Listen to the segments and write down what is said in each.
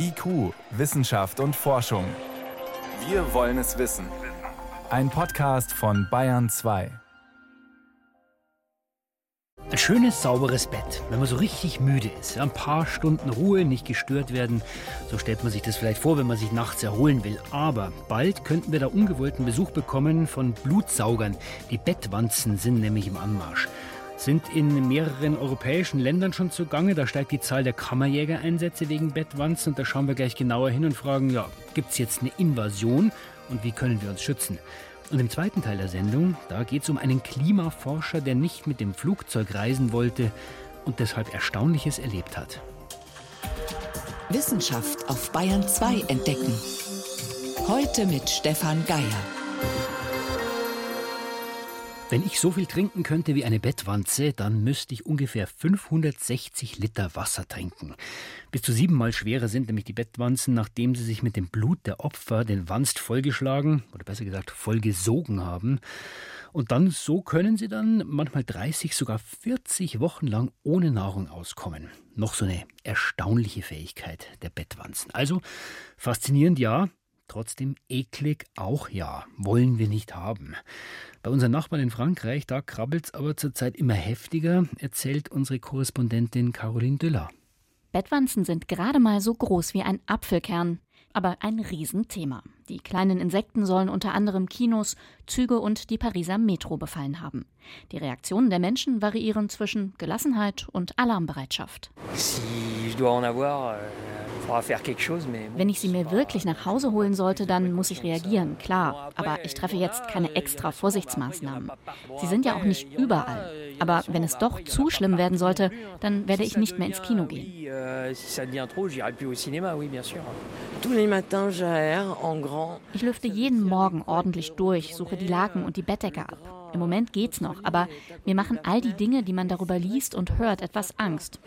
IQ, Wissenschaft und Forschung. Wir wollen es wissen. Ein Podcast von Bayern 2. Ein schönes, sauberes Bett, wenn man so richtig müde ist. Ein paar Stunden Ruhe, nicht gestört werden. So stellt man sich das vielleicht vor, wenn man sich nachts erholen will. Aber bald könnten wir da ungewollten Besuch bekommen von Blutsaugern. Die Bettwanzen sind nämlich im Anmarsch sind in mehreren europäischen Ländern schon zugange. Da steigt die Zahl der Kammerjägereinsätze wegen Bettwanzen und da schauen wir gleich genauer hin und fragen, ja, gibt es jetzt eine Invasion und wie können wir uns schützen? Und im zweiten Teil der Sendung, da geht es um einen Klimaforscher, der nicht mit dem Flugzeug reisen wollte und deshalb Erstaunliches erlebt hat. Wissenschaft auf Bayern 2 entdecken. Heute mit Stefan Geier. Wenn ich so viel trinken könnte wie eine Bettwanze, dann müsste ich ungefähr 560 Liter Wasser trinken. Bis zu siebenmal schwerer sind nämlich die Bettwanzen, nachdem sie sich mit dem Blut der Opfer den Wanst vollgeschlagen oder besser gesagt vollgesogen haben. Und dann so können sie dann manchmal 30, sogar 40 Wochen lang ohne Nahrung auskommen. Noch so eine erstaunliche Fähigkeit der Bettwanzen. Also faszinierend ja, trotzdem eklig auch ja, wollen wir nicht haben. Bei unseren Nachbarn in Frankreich, da krabbelt es aber zurzeit immer heftiger, erzählt unsere Korrespondentin Caroline Düller. Bettwanzen sind gerade mal so groß wie ein Apfelkern, aber ein Riesenthema. Die kleinen Insekten sollen unter anderem Kinos, Züge und die Pariser Metro befallen haben. Die Reaktionen der Menschen variieren zwischen Gelassenheit und Alarmbereitschaft. Si je dois en avoir, euh, wenn ich sie mir wirklich nach Hause holen sollte, dann muss ich reagieren, klar. Aber ich treffe jetzt keine extra Vorsichtsmaßnahmen. Sie sind ja auch nicht überall. Aber wenn es doch zu schlimm werden sollte, dann werde ich nicht mehr ins Kino gehen. Ich lüfte jeden Morgen ordentlich durch, suche die Laken und die Bettdecke ab. Im Moment geht's noch, aber mir machen all die Dinge, die man darüber liest und hört, etwas Angst.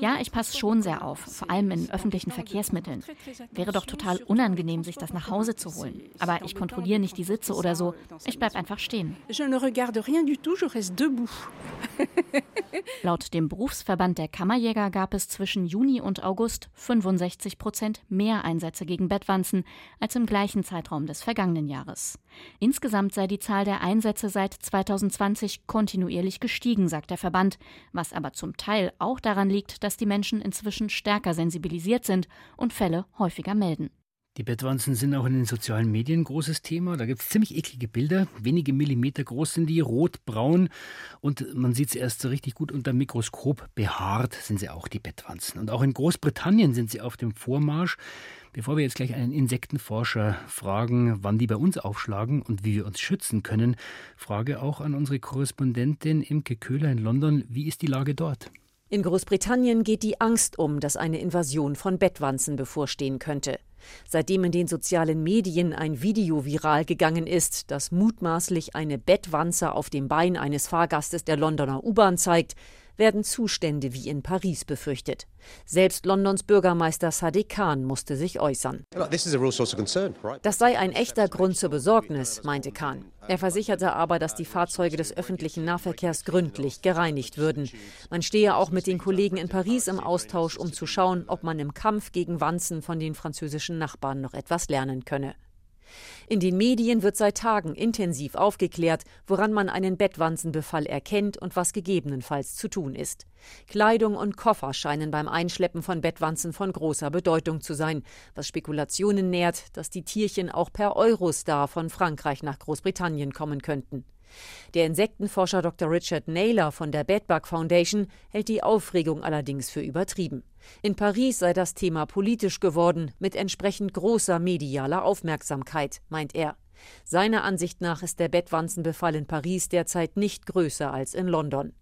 Ja, ich passe schon sehr auf, vor allem in öffentlichen Verkehrsmitteln. Wäre doch total unangenehm, sich das nach Hause zu holen. Aber ich kontrolliere nicht die Sitze oder so. Ich bleibe einfach stehen. Laut dem Berufsverband der Kammerjäger gab es zwischen Juni und August 65 Prozent mehr Einsätze gegen Bettwanzen als im gleichen Zeitraum des vergangenen Jahres. Insgesamt sei die Zahl der Einsätze seit 2020 kontinuierlich gestiegen, sagt der Verband, was aber zum Teil auch daran liegt, dass die Menschen inzwischen stärker sensibilisiert sind und Fälle häufiger melden. Die Bettwanzen sind auch in den sozialen Medien ein großes Thema. Da gibt es ziemlich eklige Bilder. Wenige Millimeter groß sind die, rot-braun. Und man sieht sie erst so richtig gut unter Mikroskop. Behaart sind sie auch, die Bettwanzen. Und auch in Großbritannien sind sie auf dem Vormarsch. Bevor wir jetzt gleich einen Insektenforscher fragen, wann die bei uns aufschlagen und wie wir uns schützen können, frage auch an unsere Korrespondentin Imke Köhler in London, wie ist die Lage dort? In Großbritannien geht die Angst um, dass eine Invasion von Bettwanzen bevorstehen könnte. Seitdem in den sozialen Medien ein Video viral gegangen ist, das mutmaßlich eine Bettwanze auf dem Bein eines Fahrgastes der Londoner U-Bahn zeigt, werden Zustände wie in Paris befürchtet. Selbst Londons Bürgermeister Sadiq Khan musste sich äußern. Das sei ein echter Grund zur Besorgnis, meinte Khan. Er versicherte aber, dass die Fahrzeuge des öffentlichen Nahverkehrs gründlich gereinigt würden. Man stehe auch mit den Kollegen in Paris im Austausch, um zu schauen, ob man im Kampf gegen Wanzen von den französischen Nachbarn noch etwas lernen könne. In den Medien wird seit Tagen intensiv aufgeklärt, woran man einen Bettwanzenbefall erkennt und was gegebenenfalls zu tun ist. Kleidung und Koffer scheinen beim Einschleppen von Bettwanzen von großer Bedeutung zu sein, was Spekulationen nährt, dass die Tierchen auch per Eurostar von Frankreich nach Großbritannien kommen könnten. Der Insektenforscher Dr. Richard Naylor von der Bedbug Foundation hält die Aufregung allerdings für übertrieben. In Paris sei das Thema politisch geworden, mit entsprechend großer medialer Aufmerksamkeit, meint er. Seiner Ansicht nach ist der Bettwanzenbefall in Paris derzeit nicht größer als in London.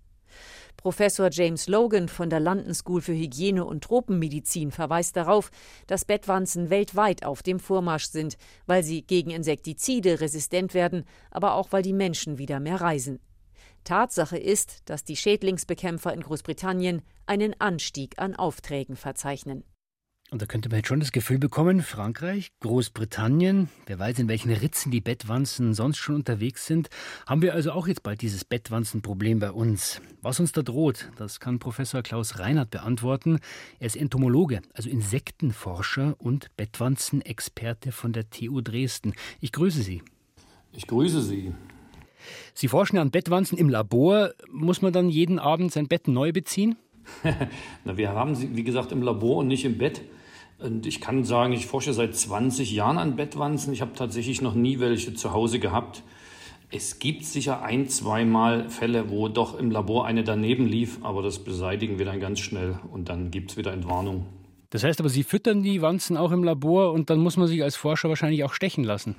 Professor James Logan von der London School für Hygiene und Tropenmedizin verweist darauf, dass Bettwanzen weltweit auf dem Vormarsch sind, weil sie gegen Insektizide resistent werden, aber auch weil die Menschen wieder mehr reisen. Tatsache ist, dass die Schädlingsbekämpfer in Großbritannien einen Anstieg an Aufträgen verzeichnen. Und da könnte man jetzt schon das Gefühl bekommen, Frankreich, Großbritannien, wer weiß, in welchen Ritzen die Bettwanzen sonst schon unterwegs sind, haben wir also auch jetzt bald dieses Bettwanzenproblem bei uns. Was uns da droht, das kann Professor Klaus Reinhardt beantworten. Er ist Entomologe, also Insektenforscher und Bettwanzenexperte von der TU Dresden. Ich grüße Sie. Ich grüße Sie. Sie forschen an Bettwanzen im Labor. Muss man dann jeden Abend sein Bett neu beziehen? Na, wir haben sie, wie gesagt, im Labor und nicht im Bett. Und ich kann sagen, ich forsche seit 20 Jahren an Bettwanzen. Ich habe tatsächlich noch nie welche zu Hause gehabt. Es gibt sicher ein, zweimal Fälle, wo doch im Labor eine daneben lief, aber das beseitigen wir dann ganz schnell und dann gibt es wieder Entwarnung. Das heißt aber, Sie füttern die Wanzen auch im Labor und dann muss man sich als Forscher wahrscheinlich auch stechen lassen.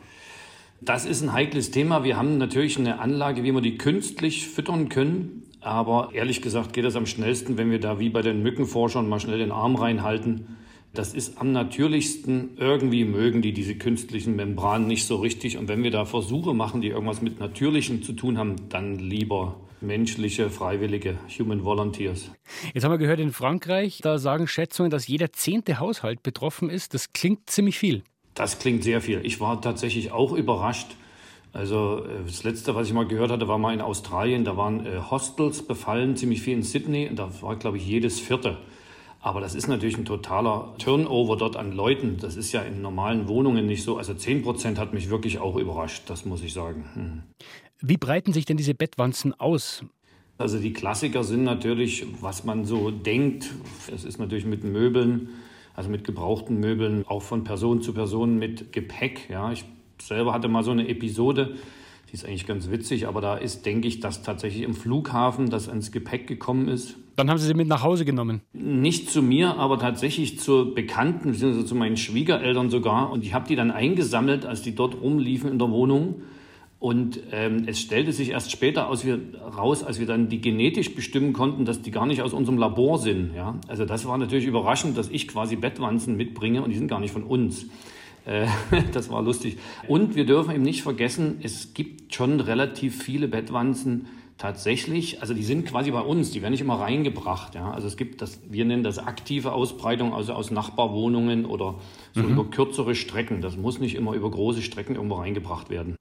Das ist ein heikles Thema. Wir haben natürlich eine Anlage, wie wir die künstlich füttern können. Aber ehrlich gesagt geht das am schnellsten, wenn wir da wie bei den Mückenforschern mal schnell den Arm reinhalten das ist am natürlichsten. Irgendwie mögen die diese künstlichen Membranen nicht so richtig. Und wenn wir da Versuche machen, die irgendwas mit Natürlichem zu tun haben, dann lieber menschliche, freiwillige Human Volunteers. Jetzt haben wir gehört, in Frankreich, da sagen Schätzungen, dass jeder zehnte Haushalt betroffen ist. Das klingt ziemlich viel. Das klingt sehr viel. Ich war tatsächlich auch überrascht. Also äh, das Letzte, was ich mal gehört hatte, war mal in Australien. Da waren äh, Hostels befallen, ziemlich viel in Sydney. Und da war, glaube ich, jedes vierte. Aber das ist natürlich ein totaler Turnover dort an Leuten. Das ist ja in normalen Wohnungen nicht so. Also 10 Prozent hat mich wirklich auch überrascht, das muss ich sagen. Hm. Wie breiten sich denn diese Bettwanzen aus? Also die Klassiker sind natürlich, was man so denkt. Es ist natürlich mit Möbeln, also mit gebrauchten Möbeln, auch von Person zu Person mit Gepäck. Ja, ich selber hatte mal so eine Episode, die ist eigentlich ganz witzig, aber da ist, denke ich, dass tatsächlich im Flughafen das ans Gepäck gekommen ist. Dann haben Sie sie mit nach Hause genommen? Nicht zu mir, aber tatsächlich zu Bekannten, beziehungsweise zu meinen Schwiegereltern sogar. Und ich habe die dann eingesammelt, als die dort rumliefen in der Wohnung. Und ähm, es stellte sich erst später aus, wir, raus, als wir dann die genetisch bestimmen konnten, dass die gar nicht aus unserem Labor sind. Ja? Also das war natürlich überraschend, dass ich quasi Bettwanzen mitbringe und die sind gar nicht von uns. Äh, das war lustig. Und wir dürfen eben nicht vergessen, es gibt schon relativ viele Bettwanzen tatsächlich, also die sind quasi bei uns, die werden nicht immer reingebracht. Ja? Also es gibt das, wir nennen das aktive Ausbreitung, also aus Nachbarwohnungen oder so mhm. über kürzere Strecken. Das muss nicht immer über große Strecken irgendwo reingebracht werden.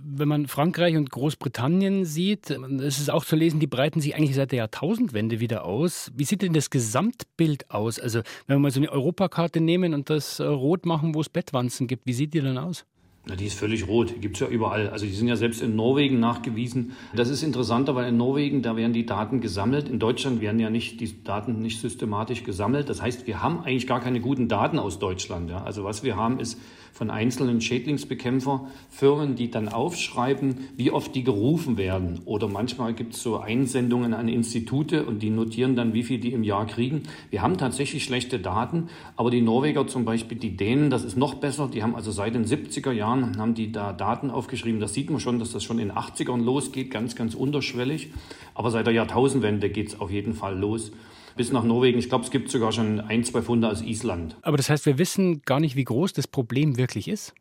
Wenn man Frankreich und Großbritannien sieht, ist es auch zu lesen, die breiten sich eigentlich seit der Jahrtausendwende wieder aus. Wie sieht denn das Gesamtbild aus? Also, wenn wir mal so eine Europakarte nehmen und das äh, rot machen, wo es Bettwanzen gibt, wie sieht die dann aus? Na, die ist völlig rot, die gibt es ja überall. Also die sind ja selbst in Norwegen nachgewiesen. Das ist interessanter, weil in Norwegen, da werden die Daten gesammelt. In Deutschland werden ja nicht die Daten nicht systematisch gesammelt. Das heißt, wir haben eigentlich gar keine guten Daten aus Deutschland. Ja. Also was wir haben, ist von einzelnen Schädlingsbekämpferfirmen, die dann aufschreiben, wie oft die gerufen werden. Oder manchmal gibt es so Einsendungen an Institute und die notieren dann, wie viel die im Jahr kriegen. Wir haben tatsächlich schlechte Daten, aber die Norweger zum Beispiel, die Dänen, das ist noch besser. Die haben also seit den 70er Jahren haben die da Daten aufgeschrieben. Das sieht man schon, dass das schon in den 80ern losgeht, ganz, ganz unterschwellig. Aber seit der Jahrtausendwende geht es auf jeden Fall los bis nach Norwegen. Ich glaube, es gibt sogar schon ein, zwei Funde aus Island. Aber das heißt, wir wissen gar nicht, wie groß das Problem wirklich ist?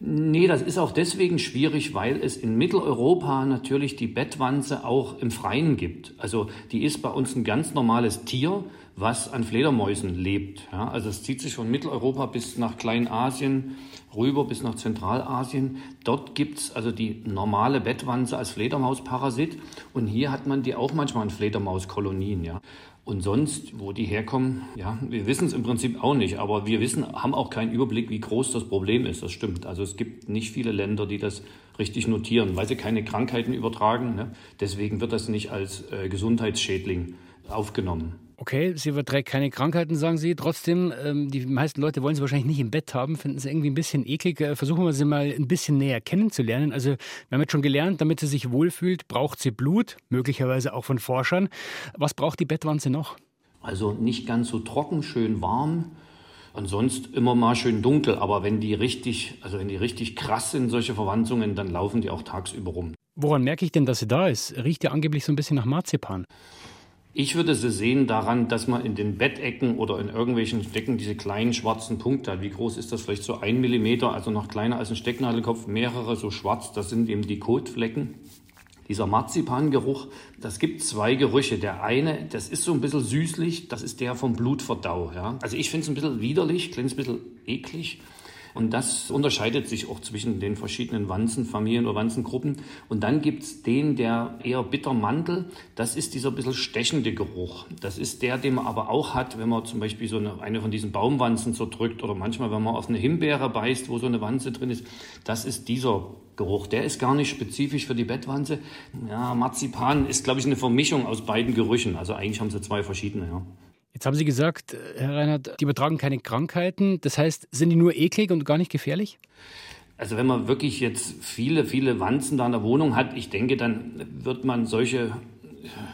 Nee, das ist auch deswegen schwierig, weil es in Mitteleuropa natürlich die Bettwanze auch im Freien gibt. Also die ist bei uns ein ganz normales Tier, was an Fledermäusen lebt. Ja, also es zieht sich von Mitteleuropa bis nach Kleinasien rüber bis nach Zentralasien. Dort gibt es also die normale Bettwanze als Fledermausparasit und hier hat man die auch manchmal in Fledermauskolonien. Ja. Und sonst, wo die herkommen, ja, wir wissen es im Prinzip auch nicht, aber wir wissen, haben auch keinen Überblick, wie groß das Problem ist. Das stimmt. Also es gibt nicht viele Länder, die das richtig notieren, weil sie keine Krankheiten übertragen. Ne? Deswegen wird das nicht als äh, Gesundheitsschädling aufgenommen. Okay, sie überträgt keine Krankheiten, sagen Sie. Trotzdem, ähm, die meisten Leute wollen sie wahrscheinlich nicht im Bett haben, finden sie irgendwie ein bisschen eklig. Äh, versuchen wir sie mal ein bisschen näher kennenzulernen. Also, wir haben jetzt schon gelernt, damit sie sich wohlfühlt, braucht sie Blut, möglicherweise auch von Forschern. Was braucht die Bettwanze noch? Also nicht ganz so trocken, schön warm. Und sonst immer mal schön dunkel. Aber wenn die richtig, also wenn die richtig krass sind, solche Verwandlungen, dann laufen die auch tagsüber rum. Woran merke ich denn, dass sie da ist? Riecht ja angeblich so ein bisschen nach Marzipan. Ich würde sie sehen daran, dass man in den Bettecken oder in irgendwelchen Stecken diese kleinen schwarzen Punkte hat. Wie groß ist das? Vielleicht so ein Millimeter, also noch kleiner als ein Stecknadelkopf, mehrere so schwarz. Das sind eben die Kotflecken. Dieser Marzipangeruch, das gibt zwei Gerüche. Der eine, das ist so ein bisschen süßlich, das ist der vom Blutverdau. Ja? Also ich finde es ein bisschen widerlich, klingt ein bisschen eklig. Und das unterscheidet sich auch zwischen den verschiedenen Wanzenfamilien oder Wanzengruppen. Und dann gibt es den, der eher Bittermantel. Das ist dieser bisschen stechende Geruch. Das ist der, den man aber auch hat, wenn man zum Beispiel so eine, eine von diesen Baumwanzen zerdrückt oder manchmal, wenn man auf eine Himbeere beißt, wo so eine Wanze drin ist. Das ist dieser Geruch. Der ist gar nicht spezifisch für die Bettwanze. Ja, Marzipan ist, glaube ich, eine Vermischung aus beiden Gerüchen. Also eigentlich haben sie zwei verschiedene, ja. Jetzt haben Sie gesagt, Herr Reinhardt, die übertragen keine Krankheiten. Das heißt, sind die nur eklig und gar nicht gefährlich? Also wenn man wirklich jetzt viele, viele Wanzen da in der Wohnung hat, ich denke, dann wird man solche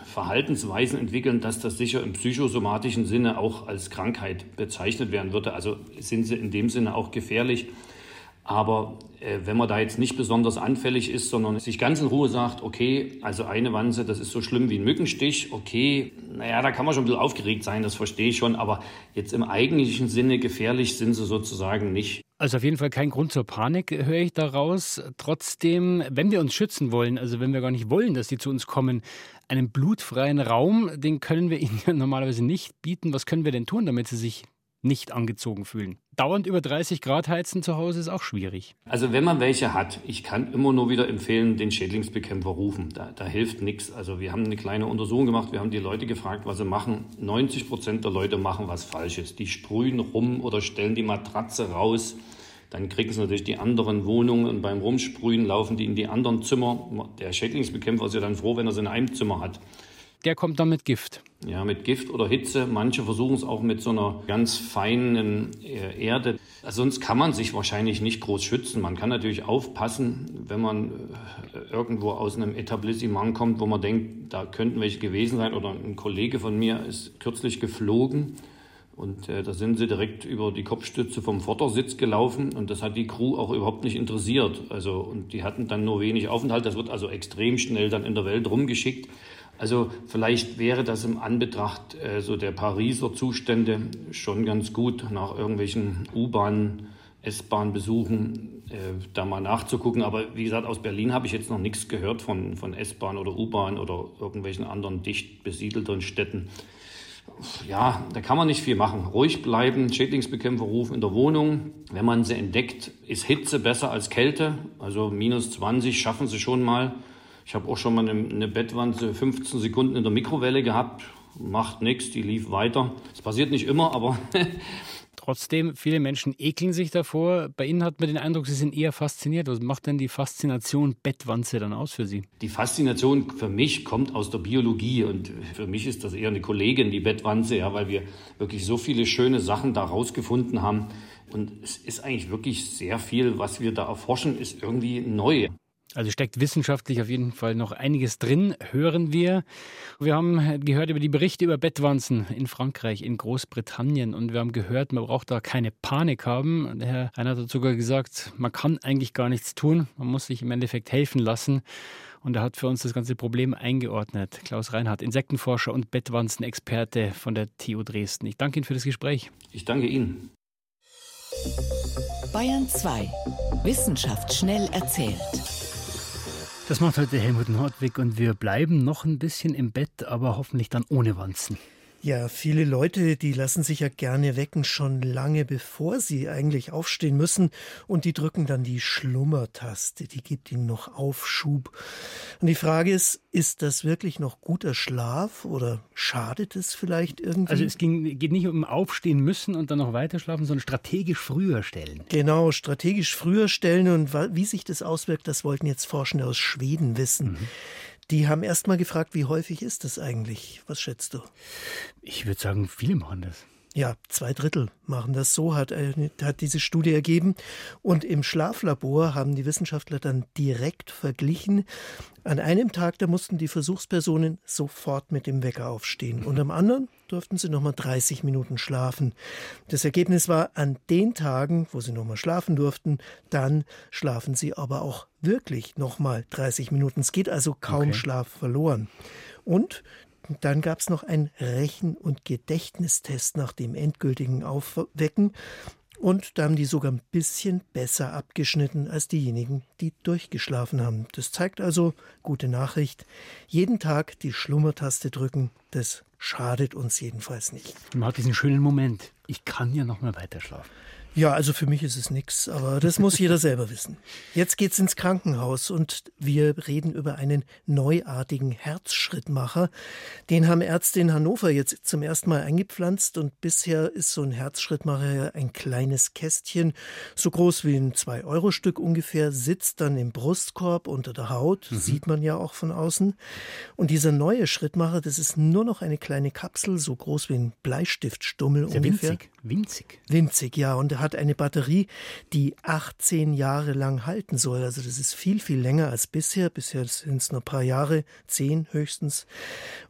Verhaltensweisen entwickeln, dass das sicher im psychosomatischen Sinne auch als Krankheit bezeichnet werden würde. Also sind sie in dem Sinne auch gefährlich. Aber äh, wenn man da jetzt nicht besonders anfällig ist, sondern sich ganz in Ruhe sagt, okay, also eine Wanze, das ist so schlimm wie ein Mückenstich, okay, naja, da kann man schon ein bisschen aufgeregt sein, das verstehe ich schon, aber jetzt im eigentlichen Sinne gefährlich sind sie sozusagen nicht. Also auf jeden Fall kein Grund zur Panik, höre ich daraus. Trotzdem, wenn wir uns schützen wollen, also wenn wir gar nicht wollen, dass die zu uns kommen, einen blutfreien Raum, den können wir ihnen normalerweise nicht bieten. Was können wir denn tun, damit sie sich nicht angezogen fühlen. Dauernd über 30 Grad heizen zu Hause ist auch schwierig. Also wenn man welche hat, ich kann immer nur wieder empfehlen, den Schädlingsbekämpfer rufen. Da, da hilft nichts. Also wir haben eine kleine Untersuchung gemacht, wir haben die Leute gefragt, was sie machen. 90 Prozent der Leute machen was Falsches. Die sprühen rum oder stellen die Matratze raus. Dann kriegen sie natürlich die anderen Wohnungen und beim Rumsprühen laufen die in die anderen Zimmer. Der Schädlingsbekämpfer ist ja dann froh, wenn er sie in einem Zimmer hat der kommt dann mit Gift. Ja, mit Gift oder Hitze. Manche versuchen es auch mit so einer ganz feinen äh, Erde. Also sonst kann man sich wahrscheinlich nicht groß schützen. Man kann natürlich aufpassen, wenn man äh, irgendwo aus einem Etablissement kommt, wo man denkt, da könnten welche gewesen sein. Oder ein Kollege von mir ist kürzlich geflogen. Und äh, da sind sie direkt über die Kopfstütze vom Vordersitz gelaufen und das hat die Crew auch überhaupt nicht interessiert. Also, und die hatten dann nur wenig Aufenthalt. Das wird also extrem schnell dann in der Welt rumgeschickt. Also vielleicht wäre das im Anbetracht äh, so der Pariser Zustände schon ganz gut, nach irgendwelchen U-Bahn, S-Bahn-Besuchen äh, da mal nachzugucken. Aber wie gesagt, aus Berlin habe ich jetzt noch nichts gehört von, von S-Bahn oder U-Bahn oder irgendwelchen anderen dicht besiedelten Städten. Ja, da kann man nicht viel machen. Ruhig bleiben, Schädlingsbekämpfer rufen in der Wohnung. Wenn man sie entdeckt, ist Hitze besser als Kälte. Also minus 20 schaffen sie schon mal. Ich habe auch schon mal eine, eine Bettwanze 15 Sekunden in der Mikrowelle gehabt. Macht nichts, die lief weiter. Das passiert nicht immer, aber. Trotzdem, viele Menschen ekeln sich davor. Bei Ihnen hat man den Eindruck, Sie sind eher fasziniert. Was macht denn die Faszination Bettwanze dann aus für Sie? Die Faszination für mich kommt aus der Biologie und für mich ist das eher eine Kollegin, die Bettwanze, ja, weil wir wirklich so viele schöne Sachen da rausgefunden haben. Und es ist eigentlich wirklich sehr viel, was wir da erforschen, ist irgendwie neu. Also steckt wissenschaftlich auf jeden Fall noch einiges drin, hören wir. Wir haben gehört über die Berichte über Bettwanzen in Frankreich, in Großbritannien und wir haben gehört, man braucht da keine Panik haben. Der Herr Reinhardt hat sogar gesagt, man kann eigentlich gar nichts tun, man muss sich im Endeffekt helfen lassen. Und er hat für uns das ganze Problem eingeordnet. Klaus Reinhardt, Insektenforscher und Bettwanzenexperte von der TU Dresden. Ich danke Ihnen für das Gespräch. Ich danke Ihnen. Bayern 2. Wissenschaft schnell erzählt. Das macht heute Helmut Nordwig und wir bleiben noch ein bisschen im Bett, aber hoffentlich dann ohne Wanzen. Ja, viele Leute, die lassen sich ja gerne wecken, schon lange bevor sie eigentlich aufstehen müssen. Und die drücken dann die Schlummertaste, die gibt ihnen noch Aufschub. Und die Frage ist, ist das wirklich noch guter Schlaf oder schadet es vielleicht irgendwie? Also es ging, geht nicht um Aufstehen müssen und dann noch weiter schlafen, sondern strategisch früher stellen. Genau, strategisch früher stellen. Und wie sich das auswirkt, das wollten jetzt Forschende aus Schweden wissen. Mhm. Die haben erst mal gefragt, wie häufig ist das eigentlich? Was schätzt du? Ich würde sagen, viele machen das. Ja, zwei Drittel machen das so, hat, äh, hat diese Studie ergeben. Und im Schlaflabor haben die Wissenschaftler dann direkt verglichen. An einem Tag, da mussten die Versuchspersonen sofort mit dem Wecker aufstehen. Und am anderen durften sie nochmal 30 Minuten schlafen. Das Ergebnis war, an den Tagen, wo sie nochmal schlafen durften, dann schlafen sie aber auch wirklich nochmal 30 Minuten. Es geht also kaum okay. Schlaf verloren. Und dann gab es noch einen Rechen- und Gedächtnistest nach dem endgültigen Aufwecken. Und da haben die sogar ein bisschen besser abgeschnitten als diejenigen, die durchgeschlafen haben. Das zeigt also, gute Nachricht, jeden Tag die Schlummertaste drücken, das schadet uns jedenfalls nicht. Man hat diesen schönen Moment, ich kann ja noch mal weiter schlafen. Ja, also für mich ist es nichts, aber das muss jeder selber wissen. Jetzt geht's ins Krankenhaus und wir reden über einen neuartigen Herzschrittmacher. Den haben Ärzte in Hannover jetzt zum ersten Mal eingepflanzt und bisher ist so ein Herzschrittmacher ein kleines Kästchen, so groß wie ein 2-Euro-Stück ungefähr, sitzt dann im Brustkorb unter der Haut, mhm. sieht man ja auch von außen. Und dieser neue Schrittmacher, das ist nur noch eine kleine Kapsel, so groß wie ein Bleistiftstummel Sehr ungefähr. Winzig, winzig. Winzig, ja. Und hat eine Batterie, die 18 Jahre lang halten soll. Also das ist viel, viel länger als bisher. Bisher sind es nur ein paar Jahre, zehn höchstens.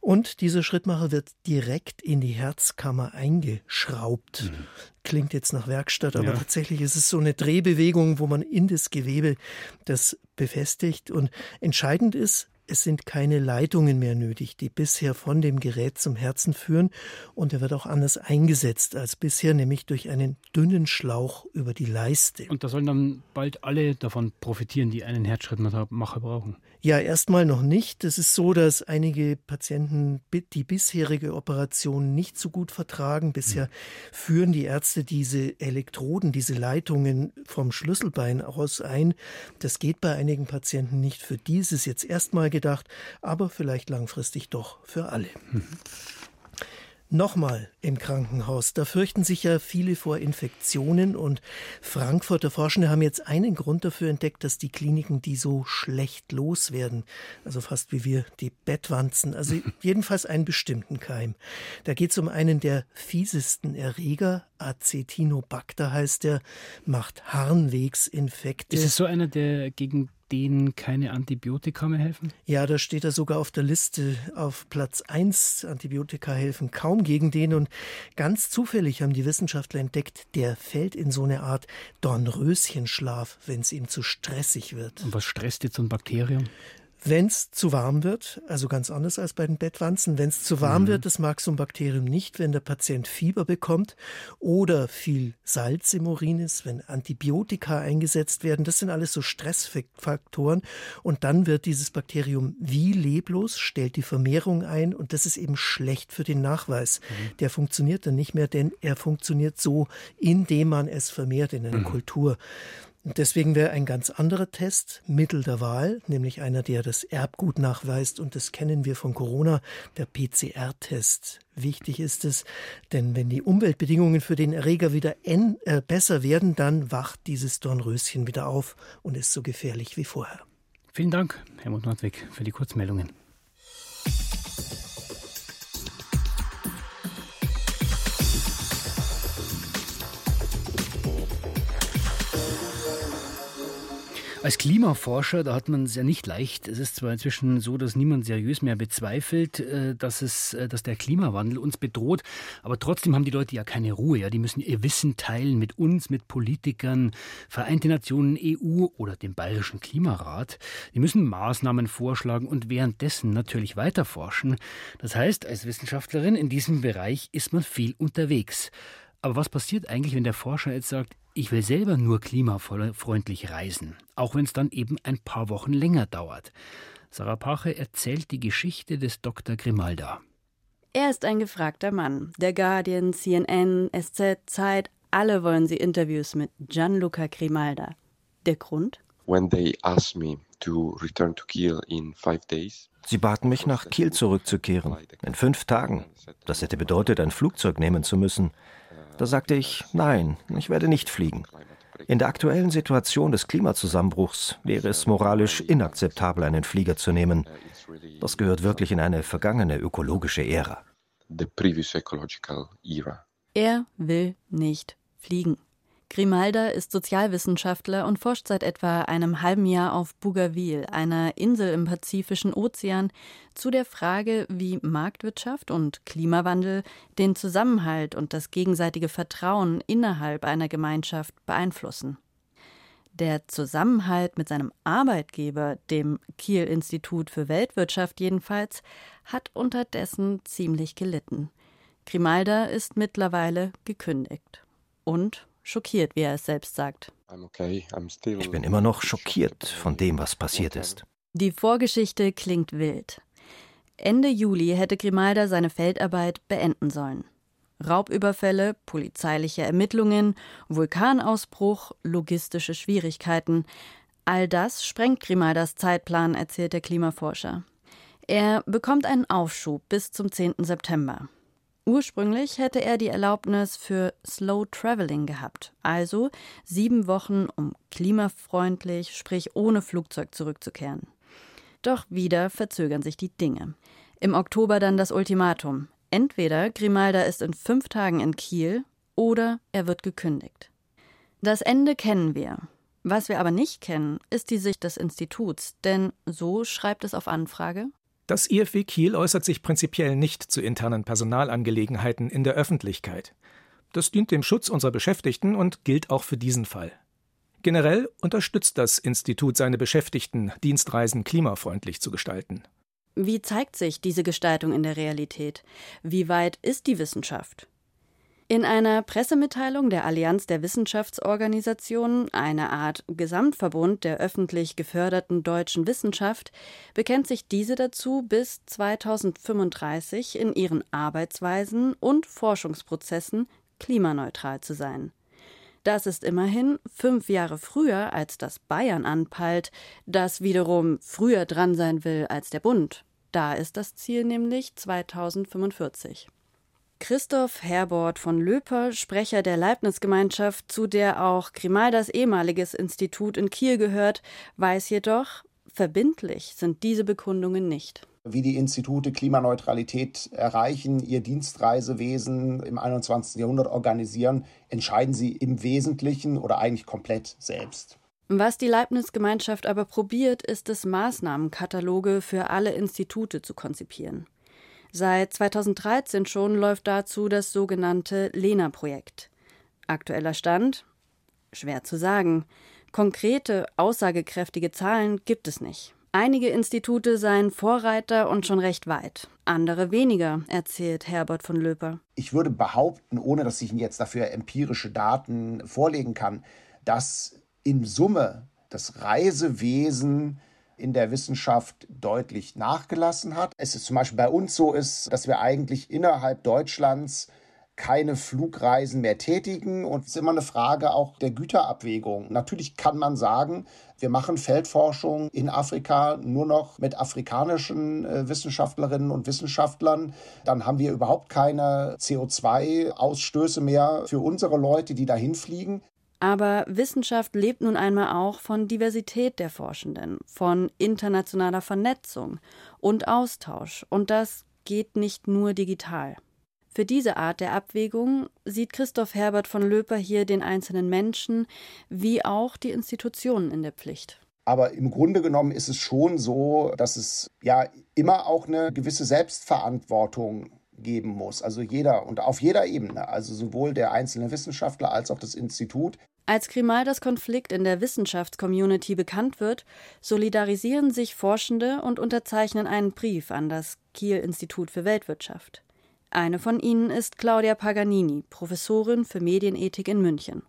Und dieser Schrittmacher wird direkt in die Herzkammer eingeschraubt. Mhm. Klingt jetzt nach Werkstatt, aber ja. tatsächlich ist es so eine Drehbewegung, wo man in das Gewebe das befestigt. Und entscheidend ist, es sind keine Leitungen mehr nötig, die bisher von dem Gerät zum Herzen führen und er wird auch anders eingesetzt als bisher, nämlich durch einen dünnen Schlauch über die Leiste. Und da sollen dann bald alle davon profitieren, die einen Herzschrittmacher brauchen. Ja, erstmal noch nicht. Es ist so, dass einige Patienten die bisherige Operation nicht so gut vertragen. Bisher mhm. führen die Ärzte diese Elektroden, diese Leitungen vom Schlüsselbein aus ein. Das geht bei einigen Patienten nicht. Für dieses jetzt erstmal gedacht, aber vielleicht langfristig doch für alle. Mhm. Nochmal im Krankenhaus. Da fürchten sich ja viele vor Infektionen und Frankfurter Forschende haben jetzt einen Grund dafür entdeckt, dass die Kliniken die so schlecht loswerden. Also fast wie wir die Bettwanzen. Also jedenfalls einen bestimmten Keim. Da geht es um einen der fiesesten Erreger. Acetinobacter heißt der, macht Harnwegsinfekte. Ist es so einer, der gegen denen keine Antibiotika mehr helfen? Ja, da steht er sogar auf der Liste auf Platz 1. Antibiotika helfen kaum gegen den. Und ganz zufällig haben die Wissenschaftler entdeckt, der fällt in so eine Art Dornröschenschlaf, wenn es ihm zu stressig wird. Und was stresst jetzt so ein Bakterium? Wenn es zu warm wird, also ganz anders als bei den Bettwanzen, wenn es zu warm mhm. wird, das mag so ein Bakterium nicht, wenn der Patient Fieber bekommt oder viel Salz im Urin ist, wenn Antibiotika eingesetzt werden, das sind alles so Stressfaktoren und dann wird dieses Bakterium wie leblos, stellt die Vermehrung ein und das ist eben schlecht für den Nachweis. Mhm. Der funktioniert dann nicht mehr, denn er funktioniert so, indem man es vermehrt in einer mhm. Kultur. Deswegen wäre ein ganz anderer Test Mittel der Wahl, nämlich einer, der das Erbgut nachweist. Und das kennen wir von Corona, der PCR-Test. Wichtig ist es, denn wenn die Umweltbedingungen für den Erreger wieder äh, besser werden, dann wacht dieses Dornröschen wieder auf und ist so gefährlich wie vorher. Vielen Dank, Helmut Nordwig, für die Kurzmeldungen. Als Klimaforscher, da hat man es ja nicht leicht. Es ist zwar inzwischen so, dass niemand seriös mehr bezweifelt, äh, dass, es, äh, dass der Klimawandel uns bedroht, aber trotzdem haben die Leute ja keine Ruhe. Ja? Die müssen ihr Wissen teilen mit uns, mit Politikern, Vereinte Nationen, EU oder dem Bayerischen Klimarat. Die müssen Maßnahmen vorschlagen und währenddessen natürlich weiter forschen. Das heißt, als Wissenschaftlerin in diesem Bereich ist man viel unterwegs. Aber was passiert eigentlich, wenn der Forscher jetzt sagt, ich will selber nur klimafreundlich reisen, auch wenn es dann eben ein paar Wochen länger dauert. Sarah Pache erzählt die Geschichte des Dr. Grimalda. Er ist ein gefragter Mann. Der Guardian, CNN, SZ, Zeit, alle wollen sie Interviews mit Gianluca Grimalda. Der Grund? Sie baten mich, nach Kiel zurückzukehren. In fünf Tagen. Das hätte bedeutet, ein Flugzeug nehmen zu müssen. Da sagte ich, nein, ich werde nicht fliegen. In der aktuellen Situation des Klimazusammenbruchs wäre es moralisch inakzeptabel, einen Flieger zu nehmen. Das gehört wirklich in eine vergangene ökologische Ära. Er will nicht fliegen. Grimalda ist Sozialwissenschaftler und forscht seit etwa einem halben Jahr auf Bougainville, einer Insel im Pazifischen Ozean, zu der Frage, wie Marktwirtschaft und Klimawandel den Zusammenhalt und das gegenseitige Vertrauen innerhalb einer Gemeinschaft beeinflussen. Der Zusammenhalt mit seinem Arbeitgeber, dem Kiel Institut für Weltwirtschaft jedenfalls, hat unterdessen ziemlich gelitten. Grimalda ist mittlerweile gekündigt. Und schockiert, wie er es selbst sagt. Ich bin immer noch schockiert von dem, was passiert ist. Die Vorgeschichte klingt wild. Ende Juli hätte Grimalda seine Feldarbeit beenden sollen. Raubüberfälle, polizeiliche Ermittlungen, Vulkanausbruch, logistische Schwierigkeiten. All das sprengt Grimaldas Zeitplan, erzählt der Klimaforscher. Er bekommt einen Aufschub bis zum 10. September. Ursprünglich hätte er die Erlaubnis für Slow Traveling gehabt, also sieben Wochen, um klimafreundlich, sprich ohne Flugzeug zurückzukehren. Doch wieder verzögern sich die Dinge. Im Oktober dann das Ultimatum. Entweder Grimalda ist in fünf Tagen in Kiel oder er wird gekündigt. Das Ende kennen wir. Was wir aber nicht kennen, ist die Sicht des Instituts, denn so schreibt es auf Anfrage das IFW Kiel äußert sich prinzipiell nicht zu internen Personalangelegenheiten in der Öffentlichkeit. Das dient dem Schutz unserer Beschäftigten und gilt auch für diesen Fall. Generell unterstützt das Institut seine Beschäftigten, Dienstreisen klimafreundlich zu gestalten. Wie zeigt sich diese Gestaltung in der Realität? Wie weit ist die Wissenschaft? In einer Pressemitteilung der Allianz der Wissenschaftsorganisationen, eine Art Gesamtverbund der öffentlich geförderten deutschen Wissenschaft, bekennt sich diese dazu, bis 2035 in ihren Arbeitsweisen und Forschungsprozessen klimaneutral zu sein. Das ist immerhin fünf Jahre früher, als das Bayern anpeilt, das wiederum früher dran sein will als der Bund. Da ist das Ziel nämlich 2045. Christoph Herbort von Löper, Sprecher der Leibniz-Gemeinschaft, zu der auch Grimaldas ehemaliges Institut in Kiel gehört, weiß jedoch, verbindlich sind diese Bekundungen nicht. Wie die Institute Klimaneutralität erreichen, ihr Dienstreisewesen im 21. Jahrhundert organisieren, entscheiden sie im Wesentlichen oder eigentlich komplett selbst. Was die Leibniz-Gemeinschaft aber probiert, ist es, Maßnahmenkataloge für alle Institute zu konzipieren. Seit 2013 schon läuft dazu das sogenannte Lena-Projekt. Aktueller Stand? Schwer zu sagen. Konkrete, aussagekräftige Zahlen gibt es nicht. Einige Institute seien Vorreiter und schon recht weit, andere weniger, erzählt Herbert von Löper. Ich würde behaupten, ohne dass ich Ihnen jetzt dafür empirische Daten vorlegen kann, dass in Summe das Reisewesen in der Wissenschaft deutlich nachgelassen hat. Es ist zum Beispiel bei uns so ist, dass wir eigentlich innerhalb Deutschlands keine Flugreisen mehr tätigen und es ist immer eine Frage auch der Güterabwägung. Natürlich kann man sagen, wir machen Feldforschung in Afrika nur noch mit afrikanischen äh, Wissenschaftlerinnen und Wissenschaftlern. Dann haben wir überhaupt keine CO2-Ausstöße mehr für unsere Leute, die dahin fliegen. Aber Wissenschaft lebt nun einmal auch von Diversität der Forschenden, von internationaler Vernetzung und Austausch. Und das geht nicht nur digital. Für diese Art der Abwägung sieht Christoph Herbert von Löper hier den einzelnen Menschen wie auch die Institutionen in der Pflicht. Aber im Grunde genommen ist es schon so, dass es ja immer auch eine gewisse Selbstverantwortung geben muss. Also jeder und auf jeder Ebene, also sowohl der einzelne Wissenschaftler als auch das Institut. Als Grimaldas Konflikt in der Wissenschaftscommunity bekannt wird, solidarisieren sich Forschende und unterzeichnen einen Brief an das Kiel-Institut für Weltwirtschaft. Eine von ihnen ist Claudia Paganini, Professorin für Medienethik in München.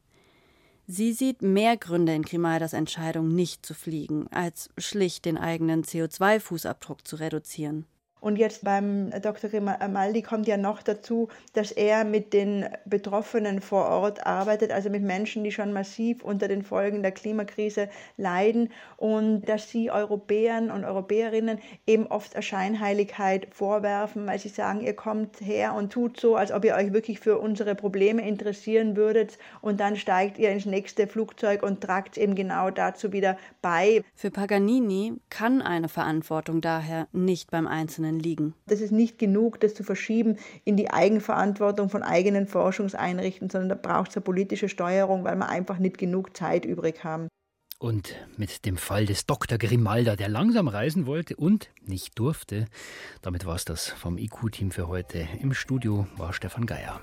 Sie sieht mehr Gründe in Grimaldas Entscheidung, nicht zu fliegen, als schlicht den eigenen CO2-Fußabdruck zu reduzieren. Und jetzt beim Dr. Grimaldi kommt ja noch dazu, dass er mit den Betroffenen vor Ort arbeitet, also mit Menschen, die schon massiv unter den Folgen der Klimakrise leiden und dass sie Europäern und Europäerinnen eben oft Scheinheiligkeit vorwerfen, weil sie sagen, ihr kommt her und tut so, als ob ihr euch wirklich für unsere Probleme interessieren würdet und dann steigt ihr ins nächste Flugzeug und tragt eben genau dazu wieder bei. Für Paganini kann eine Verantwortung daher nicht beim Einzelnen Einzelnen liegen. Das ist nicht genug, das zu verschieben in die Eigenverantwortung von eigenen Forschungseinrichtungen, sondern da braucht es eine politische Steuerung, weil wir einfach nicht genug Zeit übrig haben. Und mit dem Fall des Dr. Grimalda, der langsam reisen wollte und nicht durfte. Damit war es das vom IQ-Team für heute. Im Studio war Stefan Geier.